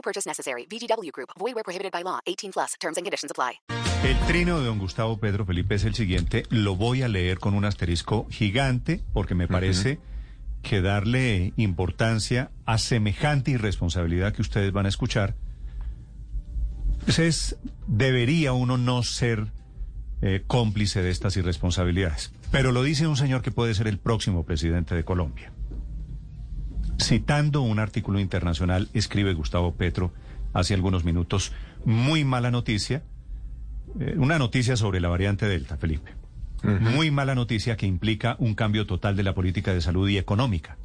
No purchase necessary. VGW Group. Void where prohibited by law. 18 plus. Terms and conditions apply. El trino de don Gustavo Pedro Felipe es el siguiente. Lo voy a leer con un asterisco gigante porque me parece que darle importancia a semejante irresponsabilidad que ustedes van a escuchar, pues es, debería uno no ser eh, cómplice de estas irresponsabilidades. Pero lo dice un señor que puede ser el próximo presidente de Colombia. Citando un artículo internacional, escribe Gustavo Petro hace algunos minutos, muy mala noticia, eh, una noticia sobre la variante Delta, Felipe. Muy mala noticia que implica un cambio total de la política de salud y económica.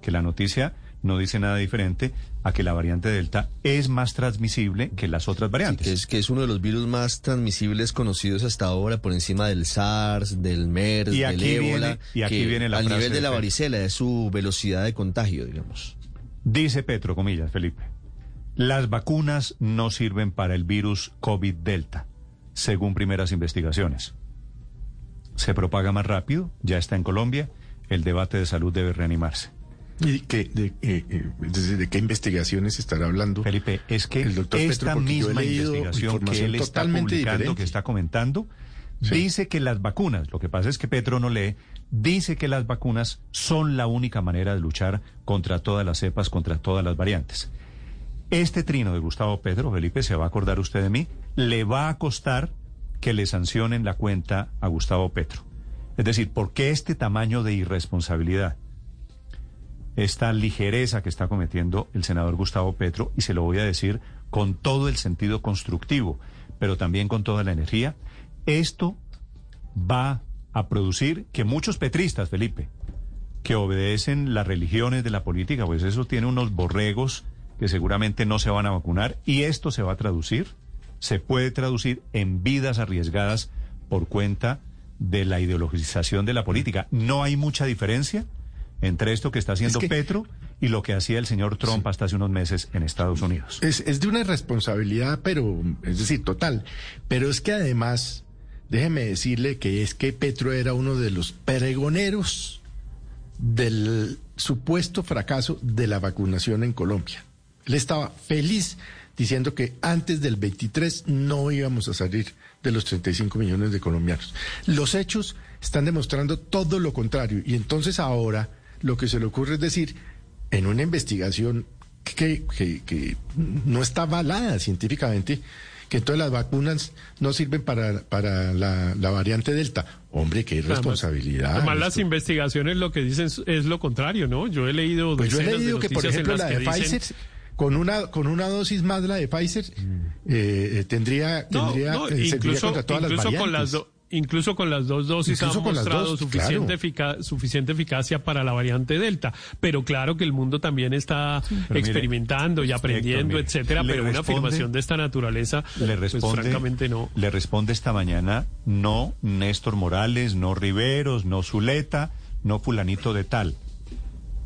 Que la noticia no dice nada diferente a que la variante Delta es más transmisible que las otras variantes. que es, que es uno de los virus más transmisibles conocidos hasta ahora, por encima del SARS, del MERS, Y del ébola. viene- y aquí que viene la Al frase nivel de de la varicela, es su velocidad de contagio, digamos. Dice Petro, comillas, Felipe, las vacunas no sirven para el virus COVID Delta, según primeras investigaciones. Se propaga más rápido, ya está en Colombia, el debate de salud debe reanimarse. ¿Y qué, de, eh, eh, de qué investigaciones estará hablando? Felipe, es que El doctor esta Petro, misma investigación que él está publicando, diferente. que está comentando, Sí. dice que las vacunas, lo que pasa es que Petro no lee, dice que las vacunas son la única manera de luchar contra todas las cepas, contra todas las variantes. Este trino de Gustavo Petro, Felipe, se va a acordar usted de mí, le va a costar que le sancionen la cuenta a Gustavo Petro. Es decir, ¿por qué este tamaño de irresponsabilidad? Esta ligereza que está cometiendo el senador Gustavo Petro, y se lo voy a decir con todo el sentido constructivo, pero también con toda la energía, esto va a producir que muchos petristas, Felipe, que obedecen las religiones de la política, pues eso tiene unos borregos que seguramente no se van a vacunar, y esto se va a traducir, se puede traducir en vidas arriesgadas por cuenta de la ideologización de la política. No hay mucha diferencia entre esto que está haciendo Es que- Petro y lo que hacía el señor Trump hasta hace unos meses en Estados Unidos. Es, es de una responsabilidad, pero, es decir, total. Pero es que además, déjeme decirle que es que Petro era uno de los pregoneros del supuesto fracaso de la vacunación en Colombia. Él estaba feliz diciendo que antes del 23 no íbamos a salir de los 35 millones de colombianos. Los hechos están demostrando todo lo contrario y entonces ahora lo que se le ocurre es decir, en una investigación que, que- que no está avalada científicamente, que entonces las vacunas no sirven para, para la, la variante Delta. Hombre, qué irresponsabilidad. Además, las investigaciones lo que dicen es- lo contrario, ¿no? Yo he leído Pues yo he de leído que, por ejemplo, las la de dicen- Pfizer, con una, con una dosis más la de Pfizer, eh, eh, tendría, No, tendría no, eh, incluso, contra todas las incluso con las variantes. do- incluso con las dos dosis las mostrado dos, suficiente, claro. efica- suficiente eficacia para la variante Delta. Pero claro que el mundo también está mire, experimentando y aprendiendo, mire, etcétera. Pero una afirmación de esta naturaleza, Le pues responde, francamente no. le responde esta mañana no Néstor Morales, no Riveros, no Zuleta, no fulanito de tal.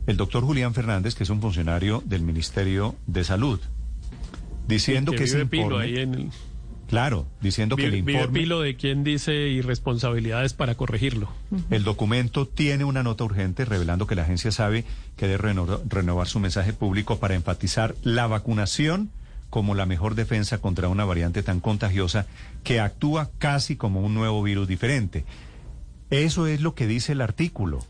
El doctor Julián Fernández, que es un funcionario del Ministerio de Salud, diciendo que, que ese vive Pilo informe, ahí en el, claro, diciendo que el informe, Pilo de quien dice irresponsabilidades para corregirlo. el documento tiene una nota urgente revelando que la agencia sabe que debe reno- renovar su mensaje público para enfatizar la vacunación como la mejor defensa contra una variante tan contagiosa que actúa casi como un nuevo virus diferente. Eso es lo que dice el artículo.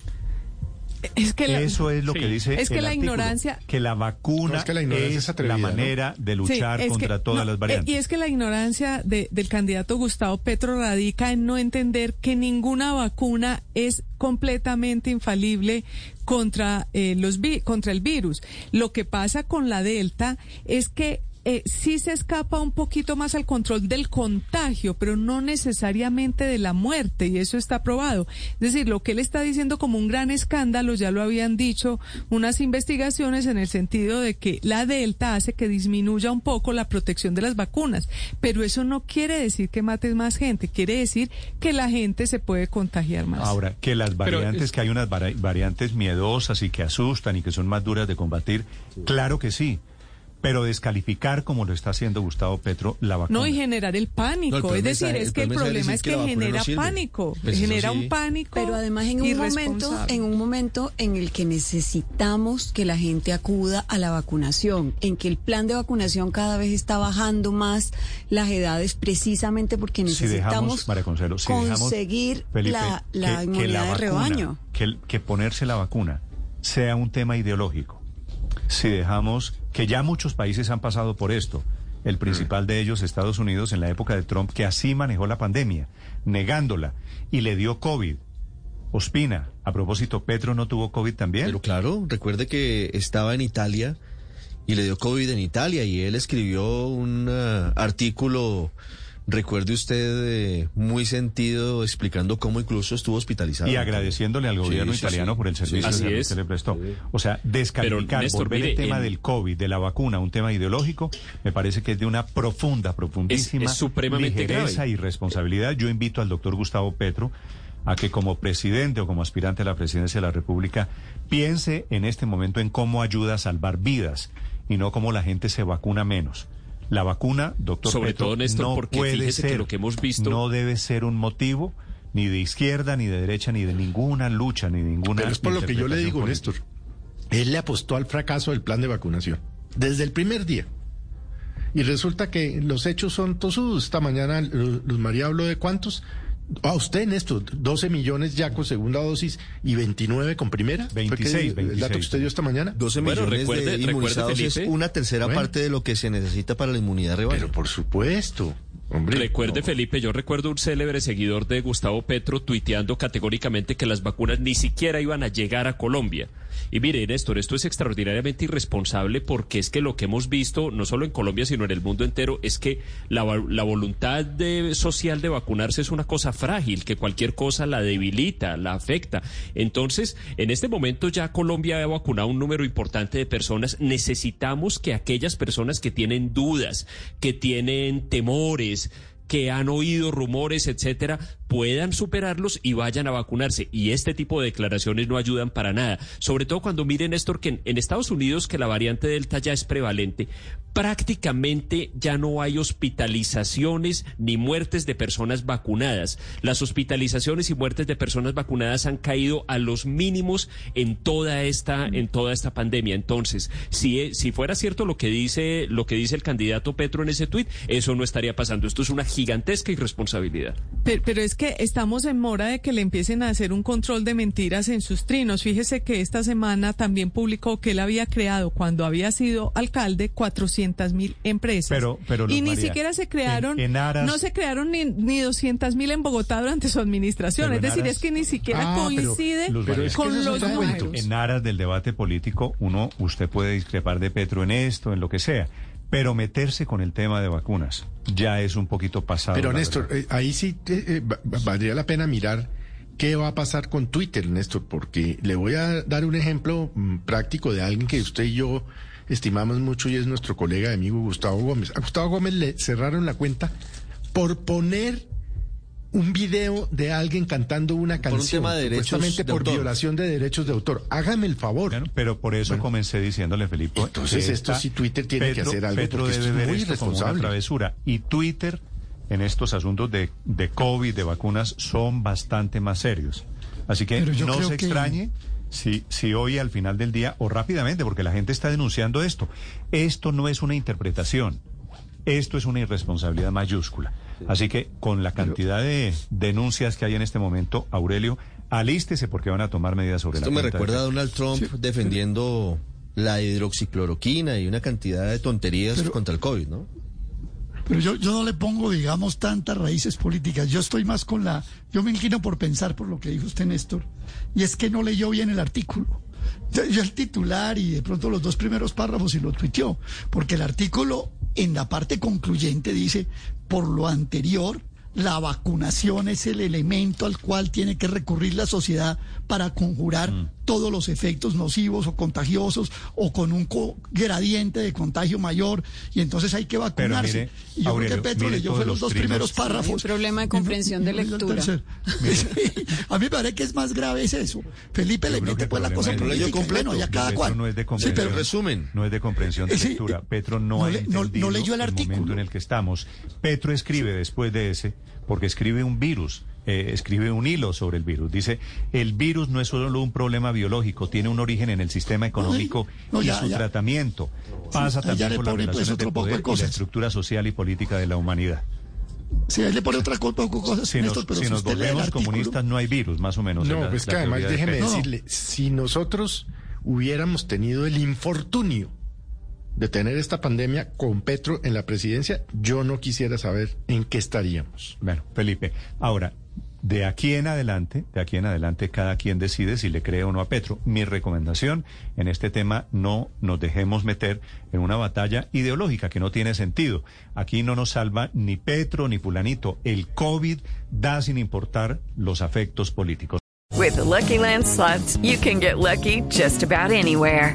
Es que la- Eso es lo Sí. que dice Es que el la artículo, ignorancia- que la vacuna No, es que la ignorancia es es la manera de luchar contra que- todas no, las eh, variantes. Y es que la ignorancia de- del candidato Gustavo Petro radica en no entender que ninguna vacuna es completamente infalible contra, eh, los vi- contra el virus. Lo que pasa con la Delta es que eh, sí se escapa un poquito más al control del contagio, pero no necesariamente de la muerte, y eso está probado. Es decir, lo que él está diciendo como un gran escándalo, ya lo habían dicho unas investigaciones en el sentido de que la delta hace que disminuya un poco la protección de las vacunas, pero eso no quiere decir que mates más gente, quiere decir que la gente se puede contagiar más. Ahora, que las variantes, es- que hay unas vari- variantes miedosas y que asustan y que son más duras de combatir, claro que sí. Pero descalificar, como lo está haciendo Gustavo Petro, la vacuna. No, y generar el pánico. No, el problema es decir, es- que el problema es que no genera pánico. Pues genera sí. un pánico. Pero además en un momento, en un momento en el que necesitamos que la gente acuda a la vacunación, en que el plan de vacunación cada vez está bajando más las edades precisamente porque si necesitamos dejamos, María Consuelo, si dejamos, conseguir Felipe, la, la que- que inmunidad de vacuna, rebaño. Que, el- que ponerse la vacuna sea un tema ideológico. Si dejamos que ya muchos países han pasado por esto, el principal de ellos, Estados Unidos, en la época de Trump, que así manejó la pandemia, negándola, y le dio COVID. Ospina, a propósito, Petro no tuvo COVID también. Pero claro, recuerde que estaba en Italia y le dio COVID en Italia y él escribió un ah, artículo, recuerde usted, eh, muy sentido explicando cómo incluso estuvo hospitalizado. Y agradeciéndole al gobierno Sí, sí, italiano sí. por el servicio que se le prestó. O sea, descalificar, Pero, Néstor, volver el tema en- del COVID, de la vacuna, un tema ideológico, me parece que es de una profunda, profundísima Es- es supremamente ligereza grave. y responsabilidad. Yo invito al doctor Gustavo Petro a que como presidente o como aspirante a la presidencia de la República piense en este momento en cómo ayuda a salvar vidas y no cómo la gente se vacuna menos. La vacuna, doctor Sobre Petro, todo, Néstor, no porque puede que ser, lo que hemos visto- no debe ser un motivo ni de izquierda, ni de derecha, ni de ninguna lucha, ni de ninguna. Pero es por lo que yo le digo, política. Néstor. Él le apostó al fracaso del plan de vacunación. Desde el primer día. Y resulta que los hechos son tosudos. Esta mañana Lu- Luz María habló de cuántos. A usted, Néstor, 12 millones ya con segunda dosis y 29 con primera. ¿Fue que 26, El dato que 26. usted dio esta mañana. 12 Bueno, millones recuerde- de recuerde, inmunizados es Felipe. una tercera Bueno. parte de lo que se necesita para la inmunidad rebaño. Pero por supuesto. Hombre, Recuerde, no. Felipe, yo recuerdo un célebre seguidor de Gustavo Petro tuiteando categóricamente que las vacunas ni siquiera iban a llegar a Colombia. Y mire, Néstor, esto es extraordinariamente irresponsable porque es que lo que hemos visto, no solo en Colombia, sino en el mundo entero, es que la, la voluntad de- social de vacunarse es una cosa frágil, que cualquier cosa la debilita, la afecta. Entonces, en este momento ya Colombia ha vacunado un número importante de personas. Necesitamos que aquellas personas que tienen dudas, que tienen temores, que han oído rumores, etcétera, puedan superarlos y vayan a vacunarse. Y este tipo de declaraciones no ayudan para nada. Sobre todo cuando miren, Néstor, que en, en Estados Unidos, que la variante Delta ya es prevalente, prácticamente ya no hay hospitalizaciones ni muertes de personas vacunadas. Las hospitalizaciones y muertes de personas vacunadas han caído a los mínimos en toda esta, en toda esta pandemia. Entonces, si, e- si fuera cierto lo que dice, lo que dice el candidato Petro en ese tuit, eso no estaría pasando. Esto es una gigantesca irresponsabilidad. Pero, pero es que estamos en mora de que le empiecen a hacer un control de mentiras en sus trinos. Fíjese que esta semana también publicó que él había creado, cuando había sido alcalde, 400 mil empresas. Pero- pero, y ni María, siquiera se crearon, en- en aras- no se crearon ni, ni 200 mil en Bogotá durante su administración. Es decir, aras- es que ni siquiera Ah, coincide Luz María, es que con los números. En aras del debate político, uno, usted puede discrepar de Petro en esto, en lo que sea, pero meterse con el tema de vacunas ya es un poquito pasado. Pero Néstor, eh, ahí sí eh, eh, va- valdría la pena mirar qué va a pasar con Twitter, Néstor, porque le voy a dar un ejemplo mm, práctico de alguien que usted y yo estimamos mucho y es nuestro colega y amigo Gustavo Gómez. A Gustavo Gómez le cerraron la cuenta por poner un video de alguien cantando una Por un canción, tema de derechos supuestamente de por autor. violación de derechos de autor. Hágame el favor. Bueno, pero por eso comencé diciéndole, Felipe. Entonces, esto sí Twitter tiene que hacer algo, Petro porque debe esto es muy esto como una irresponsable. travesura. Y Twitter, en estos asuntos de, de COVID, de vacunas, son bastante más serios. Así que no se que- extrañe si, si hoy al final del día, o rápidamente, porque la gente está denunciando esto. Esto no es una interpretación. Esto es una irresponsabilidad mayúscula. Así que con la cantidad de denuncias que hay en este momento, Aurelio, alístese porque van a tomar medidas sobre Esto la me cuenta de recuerda a. Donald Trump defendiendo la hidroxicloroquina y una cantidad de tonterías Pero- contra el COVID, ¿no? Pero yo, yo no le pongo, digamos, tantas raíces políticas. Yo estoy más con la... Yo me inclino por pensar por lo que dijo usted, Néstor. Y es que no leyó bien el artículo. Yo, el titular y de pronto los dos primeros párrafos y lo tuiteó. Porque el artículo en la parte concluyente dice, por lo anterior, la vacunación es el elemento al cual tiene que recurrir la sociedad para conjurar Mm. Todos los efectos nocivos o contagiosos o con un co- gradiente de contagio mayor y entonces hay que vacunarse. mire, y yo Aurelio, creo que Petro leyó los los dos trinos. primeros párrafos. problema de comprensión y de lectura. Sí, a mí me parece que es más grave es eso. Felipe le Yo mete pues la cosa es- política. Leyó completo. Bueno, ya cada Petro cual. no es de Sí, comprensión, pero resumen. No es de comprensión de Sí, lectura. Petro no, no ha le- no- leyó el artículo. momento en el que estamos. Petro escribe después de ese, porque escribe un virus, eh, escribe un hilo sobre el virus. Dice, el virus no es solo un problema biológico, tiene un origen en el sistema económico no, y ya, su ya. tratamiento. Pasa también por las pues, relaciones de de poder y la estructura social y política de la humanidad. Sí, ahí le pone otra co- poco cosas, Si nos, pero si nos volvemos comunistas, no hay virus, más o menos. en No, la- pues la que además de déjeme decirle, si nosotros hubiéramos tenido el infortunio de tener esta pandemia con Petro en la presidencia, yo no quisiera saber en qué estaríamos. Bueno, Felipe, ahora, de aquí en adelante, de aquí en adelante, cada quien decide si le cree o no a Petro. Mi recomendación en este tema, no nos dejemos meter en una batalla ideológica que no tiene sentido. Aquí no nos salva ni Petro ni Fulanito. El COVID da sin importar los afectos políticos. With the Lucky Land you can get lucky just about anywhere.